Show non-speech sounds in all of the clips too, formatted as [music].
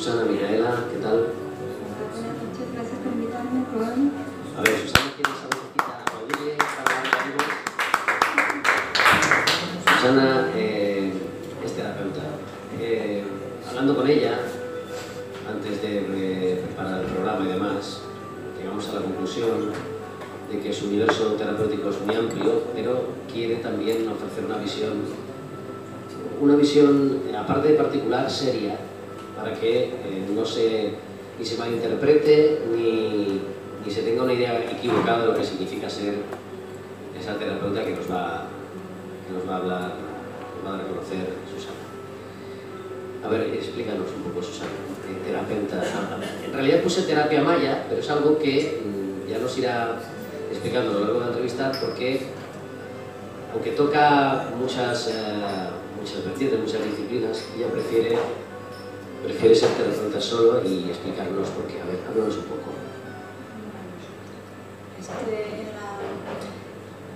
Susana, Micaela, ¿qué tal? Buenas noches, gracias por invitarme al programa. A ver, Susana tiene esa vocecita aplaudible para. Susana eh, es terapeuta. Eh, hablando con ella, antes de preparar el programa y demás, llegamos a la conclusión de que su universo terapéutico es muy amplio, pero quiere también ofrecer una visión, una visión, aparte de particular, seria, para que eh, no se, ni se malinterprete ni, ni se tenga una idea equivocada de lo que significa ser esa terapeuta que nos va, que nos va a hablar, nos va a dar a conocer Susana. A ver, explícanos un poco, Susana, terapeuta. En realidad puse terapia maya, pero es algo que mm, ya nos irá explicando a lo largo de la entrevista porque, aunque toca muchas, eh, muchas vertientes, muchas disciplinas, ella prefiere, prefiere ser terapeuta solo y explicarnos por qué. A ver, háblanos un poco. Este, en la-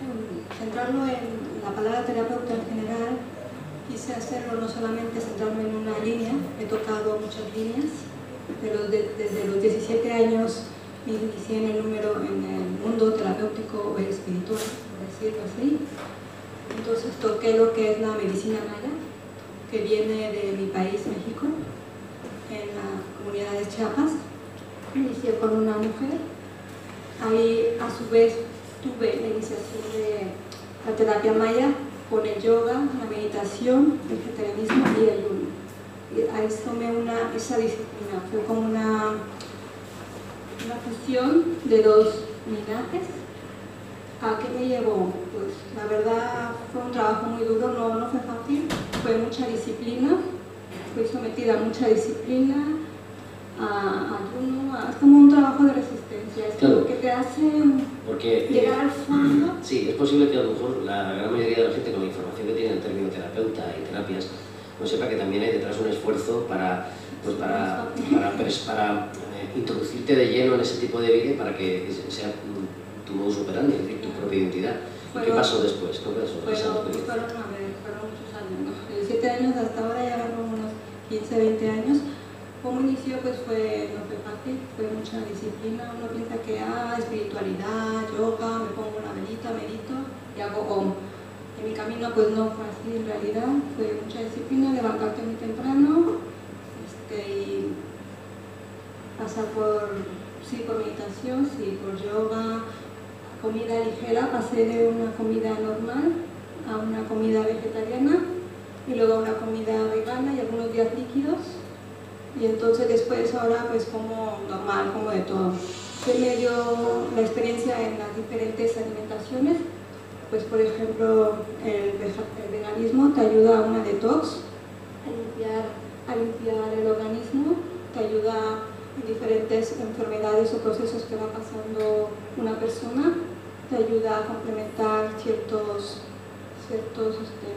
en centrarlo en la palabra terapeuta en general, quise hacerlo no solamente centrarme en una línea, he tocado muchas líneas, pero de- desde los 17 años inicié en el número en el mundo terapéutico o espiritual, por decirlo así. Entonces toqué lo que es la medicina maya, que viene de mi país, México, en la comunidad de Chiapas. Inicié con una mujer Ahí a su vez tuve la iniciación de la terapia maya con el yoga, la meditación, el vegetarianismo y el ayuno. Ahí tomé una, esa disciplina, fue como una, una fusión de dos linajes. ¿A qué me llevó? Pues la verdad fue un trabajo muy duro, no, no fue fácil, fue mucha disciplina, fui sometida a mucha disciplina, a ayuno, a- es como un trabajo de resistencia, es Claro. que te hace Porque, eh, llegar al fondo. [clears throat] Sí, es posible que a lo mejor la gran mayoría de la gente con la información que tiene en el término terapeuta y terapias no sepa que también hay detrás un esfuerzo para, pues para, [laughs] para, para, eh, introducirte de lleno en ese tipo de vida para que sea tu modus operandi, es decir, tu propia identidad. ¿Y ¿Qué pasó después? ¿Qué pasó? Fueron, fueron, fueron muchos años, ¿no? 7 años hasta ahora ya van unos 15, 20 años. Como inició, pues fue, no fue fácil, fue mucha disciplina. Uno piensa que, ah, espiritualidad, yoga, me pongo una velita, medito y hago om. En mi camino, pues no fue así en realidad, fue mucha disciplina, levantarte muy temprano este, y pasar por, sí, por meditación, sí, por yoga, comida ligera, pasé de una comida normal a una comida vegetariana y luego a una comida vegana y algunos días líquidos. Y entonces después ahora pues como normal, como de todo. ¿Qué me dio la experiencia en las diferentes alimentaciones? Pues por ejemplo el, veganismo te ayuda a una detox, a limpiar, a limpiar el organismo, te ayuda en diferentes enfermedades o procesos que va pasando una persona, te ayuda a complementar ciertos, ciertos este,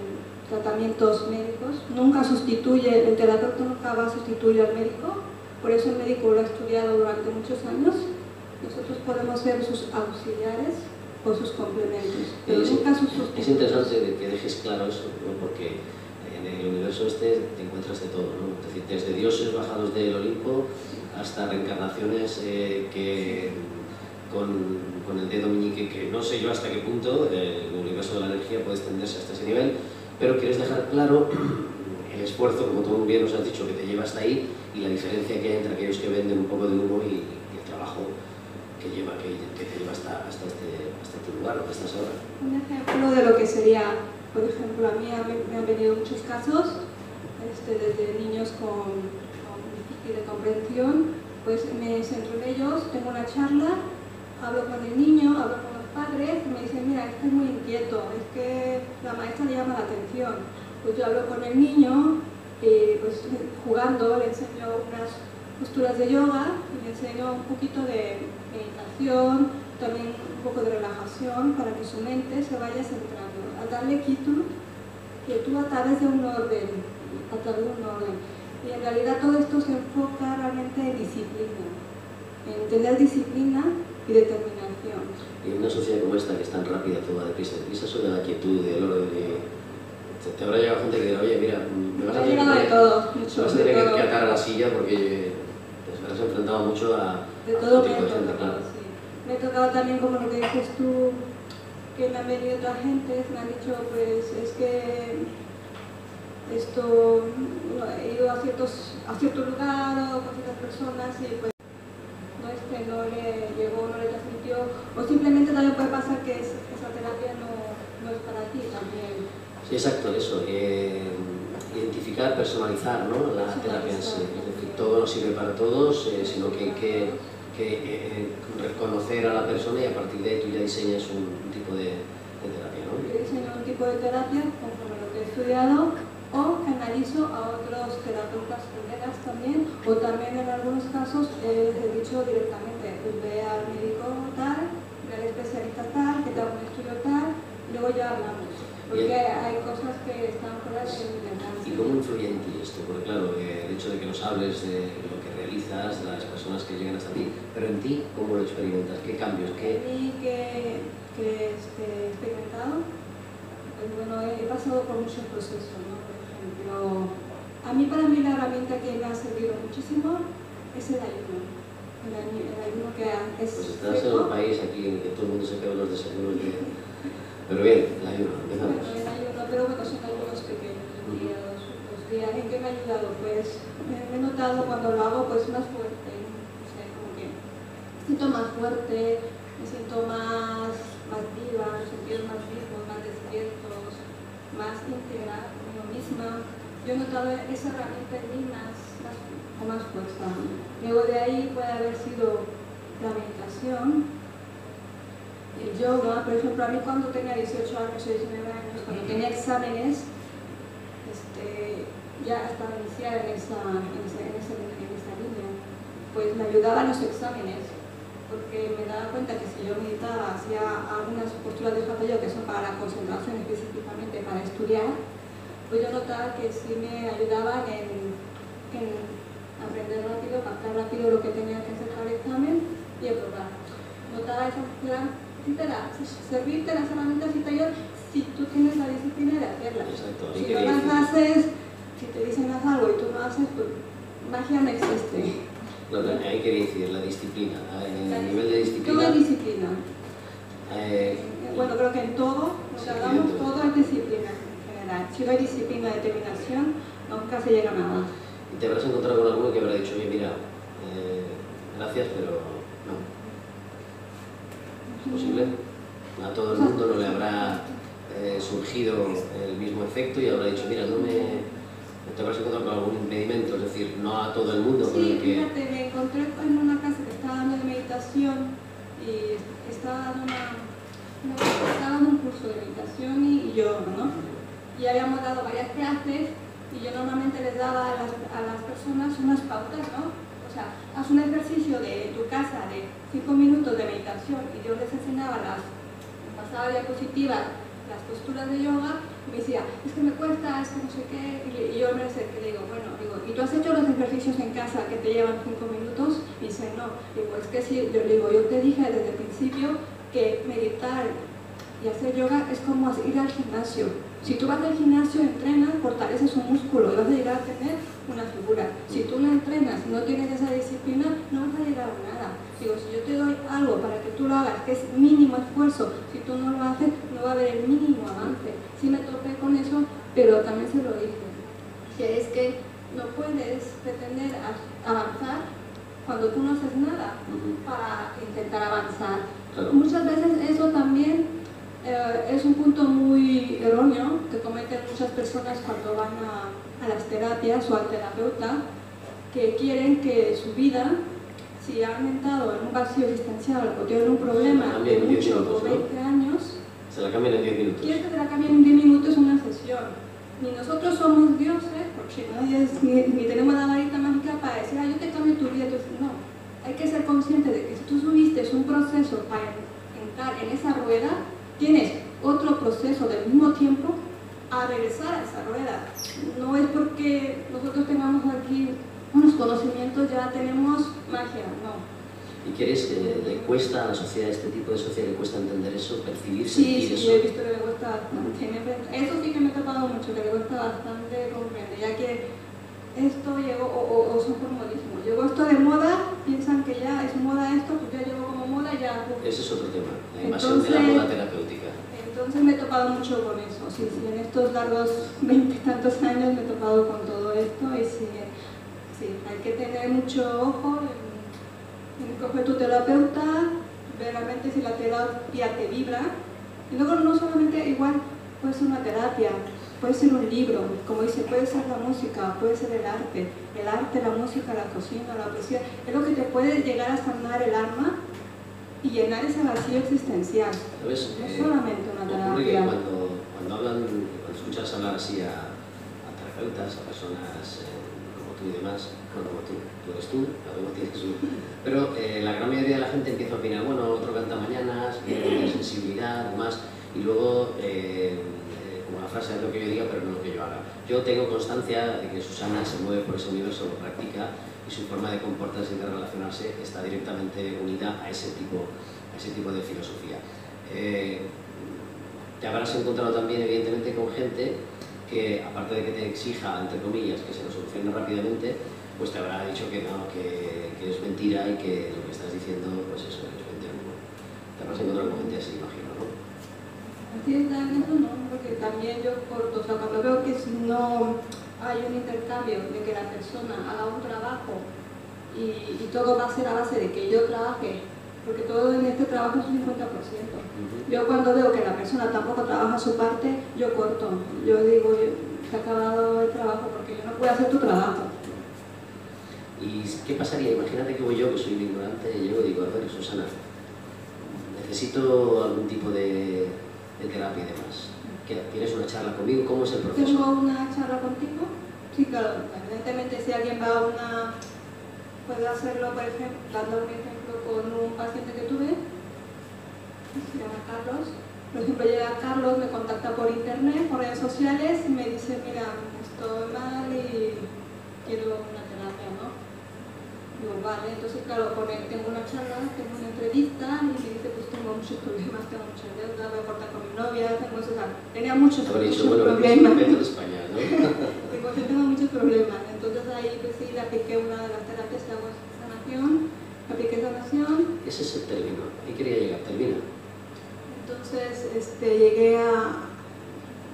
tratamientos médicos. Nunca sustituye, el terapeuta nunca va a sustituir al médico, por eso el médico lo ha estudiado durante muchos años. Nosotros podemos ser sus auxiliares o sus complementos, pero Es, nunca sus es sustitutos. interesante que dejes claro eso, ¿no? porque en el universo este te encuentras de todo, ¿no? Es decir, desde dioses bajados del Olimpo hasta reencarnaciones eh, que con, con el dedo meñique, que no sé yo hasta qué punto eh, el universo de la energía puede extenderse hasta ese nivel, pero quieres dejar claro [clears throat] el esfuerzo, como tú bien nos has dicho, que te lleva hasta ahí y la diferencia que hay entre aquellos que venden un poco de humo y, y el trabajo que lleva, que, que te lleva hasta, hasta, este, hasta este lugar, donde estás ahora. Un ejemplo de lo que sería, por ejemplo, a mí me, han venido muchos casos, este, desde niños con, con difícil de comprensión, pues me centro en ellos, tengo una charla, hablo con el niño, hablo con padres me dicen, mira, este es muy inquieto, es que la maestra le llama la atención. Pues yo hablo con el niño, y pues jugando le enseño unas posturas de yoga le enseño un poquito de meditación, también un poco de relajación para que su mente se vaya centrando, a darle quietud, quietud a través de un orden, a través de un orden. Y en realidad todo esto se enfoca realmente en disciplina, en tener disciplina y determinación. Y en una sociedad como esta, que es tan rápida, todo va deprisa, deprisa, eso de la quietud, del orden, de... Te, habrá llegado gente que dirá, oye, mira, me vas a tener de que, todo, me mucho vas a de tener todo. que atar a la silla porque te has enfrentado mucho a... De todo tipo me de gente, claro. sí. Me ha tocado también, como lo que dices tú, que me han venido otra gente, me han dicho, pues es que esto, he ido a, ciertos, a cierto lugar o con ciertas personas y pues no es que no le llegó, no le o simplemente también puede pasar que es- esa terapia no, no es para ti también. Sí, exacto, eso. eh, identificar, personalizar ¿no? la terapia en sí. Es decir, todo no sirve para todos, eh, sino que hay que, que, eh, reconocer a la persona y a partir de ahí tú ya diseñas un, un tipo de, de terapia. ¿no? Yo diseño un tipo de terapia conforme a lo que he estudiado o canalizo a otros terapeutas colegas también o también en algunos casos eh, he dicho directamente ve al médico tal, especialista tal, que te haga un estudio tal y luego ya hablamos porque hay cosas que están fuera de mi alcance. ¿Y cómo influye en ti esto? Porque claro, eh, el hecho de que nos hables de lo que realizas, de las personas que llegan hasta ti, pero en ti, ¿cómo lo experimentas? ¿Qué cambios? ¿Qué, mí que, que este, he experimentado, pues bueno, he, he pasado por muchos procesos, ¿no? Por ejemplo, a mí para mí la herramienta que me ha servido muchísimo es el ayuno. El, ayu- el ayuno que es Pues estás en un país aquí en que todo el mundo se queda los desayunos de... Pero bien, el ayuno, empezamos. el ayuno, pero bueno, son ayunos pequeños, dos días. ¿En qué me ha ayudado? Pues me, he notado cuando lo hago pues más fuerte, o sea, como que me siento más fuerte, me siento más, más viva, los sentidos más vivos, más despiertos, más íntegra conmigo misma. Yo he notado esa herramienta en mí más, más, más. Luego de ahí puede haber sido la meditación, el yoga, por ejemplo, a mí cuando tenía 18 años o 19 años, cuando tenía exámenes, este, ya estaba iniciada en esa, en, esa, en, esa, línea, pues me ayudaban los exámenes, porque me daba cuenta que si yo meditaba, hacía algunas posturas de yoga que son para la concentración específicamente, para estudiar, pues yo notaba que sí me ayudaban en, en aprender rápido, captar rápido lo que tenía que hacer para el examen y aprobar. Notaba esa gran, servirte las herramientas y te ayudan si tú tienes la disciplina de hacerlas. Si no las haces, si te dicen haz algo y tú no haces, pues magia no existe. Que hay que decir, la disciplina. En el nivel de Todo disciplina... es disciplina. eh, Bueno, creo que en todo, lo que hagamos, todo. todo es disciplina Si no hay disciplina, determinación, nunca se llega a nada. y te habrás encontrado con alguno que habrá dicho, oye, mira, eh, gracias, pero no. ¿Es posible? A todo el mundo no le habrá eh, surgido el mismo efecto y habrá dicho, mira, no me... Te habrás encontrado con algún impedimento, es decir, no a todo el mundo con Sí, el que... fíjate, me encontré en una clase que estaba dando de meditación y estaba dando, una, estaba dando un curso de meditación y, y yoga, ¿no? Y habíamos dado varias clases y yo normalmente les daba a las, a las personas unas pautas, ¿no? O sea, haz un ejercicio de tu casa de 5 minutos de meditación y yo les enseñaba las, pasaba diapositivas, las posturas de yoga y me decía, es que me cuesta, es que no sé qué, y, yo me acerqué y digo, bueno, digo, ¿y tú has hecho los ejercicios en casa que te llevan 5 minutos? Y dice, no, digo, es que sí, yo digo, yo te dije desde el principio que meditar y hacer yoga es como ir al gimnasio. Si tú vas al gimnasio, entrenas, fortaleces un músculo y vas a llegar a tener una figura. Si tú no entrenas, no tienes esa disciplina, no vas a llegar a nada. Digo, si yo te doy algo para que tú lo hagas, que es mínimo esfuerzo, si tú no lo haces, no va a haber el mínimo avance. Sí me topé con eso, pero también se lo dije, que es que no puedes pretender avanzar cuando tú no haces nada para intentar avanzar. Claro. Muchas veces eso también eh, es un punto muy erróneo que cometen muchas personas cuando van a, a las terapias o al terapeuta, que quieren que su vida, si han entrado en un vacío existencial o tienen un problema de mucho minutos, o ¿no? 20 años, Se la cambian en 10 minutos. quieren que te la cambien en 10 minutos una sesión. Ni nosotros somos dioses, porque nadie es- ni, ni tenemos la varita mágica para decir, ah, yo te cambio tu vida. Entonces, no, hay que ser consciente de que si tú subiste un proceso para entrar en esa rueda, proceso del mismo tiempo a regresar a esa rueda. No es porque nosotros tengamos aquí unos conocimientos, ya tenemos magia, no. ¿Y quieres, eh, le cuesta a la sociedad, este tipo de sociedad, le cuesta entender eso, percibir, Sí, sentir sí, eso? yo he visto que le cuesta bastante. Eso sí que me he topado mucho, que le cuesta bastante comprender, ya que esto llegó, o, o, son por modismo, llegó esto de moda, piensan que ya es moda esto, pues ya llegó como moda, ya... Ese es otro tema, la invasión de la moda terapéutica. Entonces me he topado mucho con eso, sí, sí, en estos largos [laughs] veintitantos años me he topado con todo esto y sí, hay que tener mucho ojo en, en coger tu terapeuta, ver realmente si la terapia te vibra, y luego no solamente igual puede ser una terapia, puede ser un libro, como dice, puede ser la música, puede ser el arte, el arte, la música, la cocina, la poesía, es lo que te puede llegar a sanar el alma y llenar ese vacío existencial. No eh, solamente una terapia. cuando, cuando, hablan, cuando escuchas hablar así a, a terapeutas, a personas eh, como tú y demás, no como tú, tú eres tú, cada uno tiene su... [laughs] Pero eh, la gran mayoría de la gente empieza a opinar, bueno, otro canta mañanas, [laughs] tiene sensibilidad, demás, y luego como la frase es lo que yo diga, pero no lo que yo haga. Yo tengo constancia de que Susana se mueve por ese universo, lo practica y su forma de comportarse y de relacionarse está directamente unida a ese tipo, a ese tipo de filosofía. Eh, te habrás encontrado también, evidentemente, con gente que, aparte de que te exija, entre comillas, que se lo solucione rápidamente, pues te habrá dicho que no, que, que es mentira y que lo que estás diciendo, pues eso, es mentira. Te habrás encontrado con gente así, imagino, ¿no? No, porque también yo corto, o sea, cuando veo que no hay un intercambio de que la persona haga un trabajo y, y, todo va a ser a base de que yo trabaje, porque todo en este trabajo es un 50%. Yo cuando veo que la persona tampoco trabaja su parte, yo corto. Yo digo, se ha acabado el trabajo porque yo no puedo hacer tu trabajo. ¿Y qué pasaría? Imagínate que voy yo, que soy un ignorante, y llego y digo, a ver, Susana, necesito algún tipo de de terapia y demás. ¿Tienes una charla conmigo? ¿Cómo es el proceso? ¿Tengo una charla contigo? Sí, claro. Evidentemente, si alguien va a una... Puede hacerlo, por ejemplo, dando un ejemplo con un paciente que tuve, se llama Carlos. Por ejemplo, llega Carlos, me contacta por internet, por redes sociales, y me dice, mira, estoy mal y quiero una terapia, ¿no? Digo, vale, entonces claro, con él tengo una charla, tengo una entrevista y me dice, pues tengo muchos problemas, tengo muchas deudas, voy a cortar con mi novia, tengo, o sea, tenía muchos, muchos dicho, bueno, problemas. De España, ¿no? [laughs] tengo, tengo muchos problemas, entonces ahí pues sí, le apliqué una de las terapias que hago es sanación, apliqué sanación. Ese es el término, ahí quería llegar, termina. Entonces este, llegué a,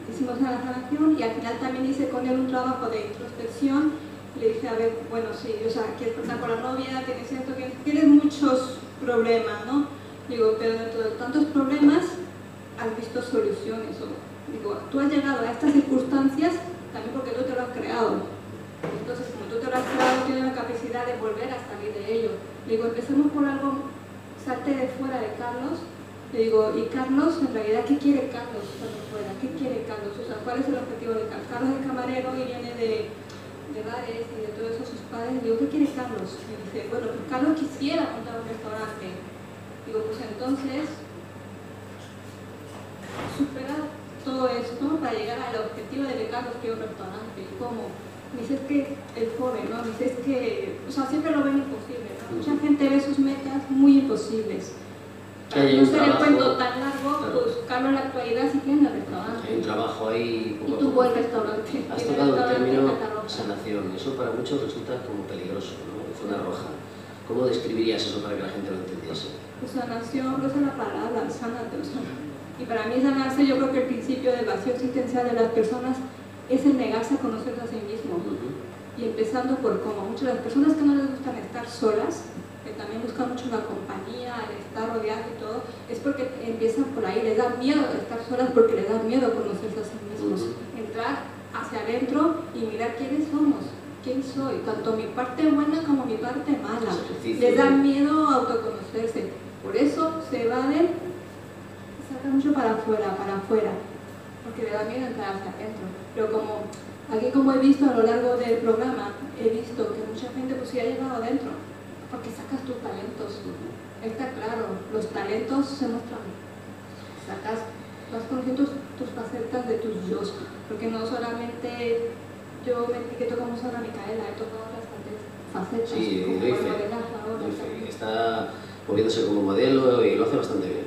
hicimos una sanación y al final también hice con él un trabajo de introspección le dije, a ver, bueno, sí, o sea, quieres cortar con la novia, tienes cierto, tienes muchos problemas, ¿no? Digo, pero dentro de tantos problemas has visto soluciones. O, digo, tú has llegado a estas circunstancias también porque tú te lo has creado. Entonces, como tú te lo has creado, tienes la capacidad de volver a salir de ello. Digo, empecemos por algo, salte de fuera de Carlos. Le digo, ¿y Carlos, en realidad, qué quiere Carlos cuando fuera? ¿Qué quiere Carlos? O sea, ¿cuál es el objetivo de Carlos? Carlos es camarero y viene de de bares y de todo eso sus padres, digo, ¿qué quiere Carlos? Y dice, bueno, pues Carlos quisiera montar un restaurante. Digo, pues entonces, supera todo esto para llegar al objetivo de que Carlos quiera un restaurante. ¿Cómo? Me dice, es que el joven, ¿no? Me dice, es que, o sea, siempre lo ven imposible, ¿no? Mucha gente ve sus metas muy imposibles para no ser el cuento tan largo, pues Carlos en la actualidad sí tiene restaurante. Hay un trabajo ahí... y tuvo el restaurante. Has tocado el término sanación. Eso para muchos resulta como peligroso, ¿no? Zona roja. ¿Cómo describirías eso para que la gente lo entendiese? Pues sanación, pues es la palabra, sánate, o sea. Y para mí sanarse, yo creo que el principio del vacío existencial de las personas es el negarse a conocerse a sí mismo. Y empezando por cómo muchas de las personas que no les gustan estar solas, que también buscan mucho la compañía, estar rodeado y todo, es porque empiezan por ahí, les da miedo estar solas porque les da miedo conocerse a sí mismos, entrar hacia adentro y mirar quiénes somos, quién soy, tanto mi parte buena como mi parte mala. Les da miedo autoconocerse, por eso se evaden sacan mucho para afuera, para afuera, porque les da miedo entrar hacia adentro. Pero como aquí como he visto a lo largo del programa, he visto que mucha gente pues sí ha llegado adentro, porque sacas tus talentos. Está claro, los talentos se muestran. Sacas, vas conociendo tus, tus facetas de tus yo, porque no solamente yo me etiqueto como Sara Micaela, he tocado bastantes facetas. Sí, doy fe, Está moviéndose como modelo y lo hace bastante bien.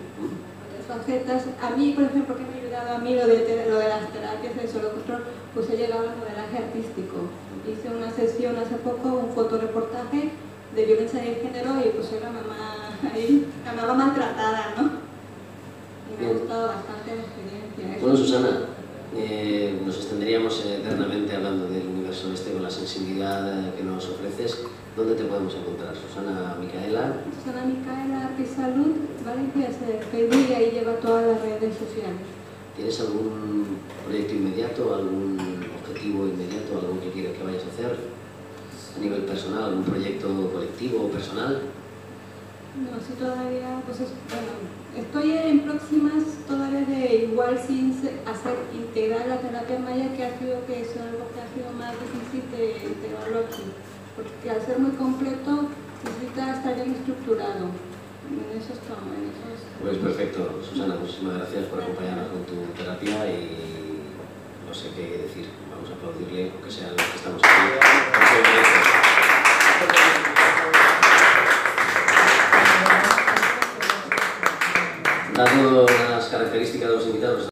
facetas. A mí, por ejemplo, que me ha ayudado a mí lo de, lo de las terapias de solo control, pues he llegado al modelaje artístico hice una sesión hace poco, un fotoreportaje de violencia de género y pues soy la mamá ahí, la mamá maltratada, ¿no? Y me ha gustado bastante la experiencia. Bueno, Susana, eh, nos extenderíamos eternamente hablando del universo este con la sensibilidad que nos ofreces. ¿Dónde te podemos encontrar? Susana Micaela. Susana Micaela Arte Salud, ¿vale? Que es Facebook y ahí lleva todas las redes sociales. ¿Tienes algún proyecto inmediato, algún objetivo inmediato, algo que quieras que vayas a hacer a nivel personal, algún proyecto colectivo o personal? No, sí todavía, pues es, bueno, estoy en próximas todavía de igual sin hacer integrar la terapia maya que ha sido que es algo que ha sido más difícil de integrarlo aquí, porque al ser muy completo necesita estar bien estructurado. En eso estamos, en eso estamos. Pues perfecto, Susana, muchísimas gracias por acompañarnos con tu terapia y no sé qué decir, vamos a aplaudirle, aunque sea los que estamos aquí. Dado las características de los invitados,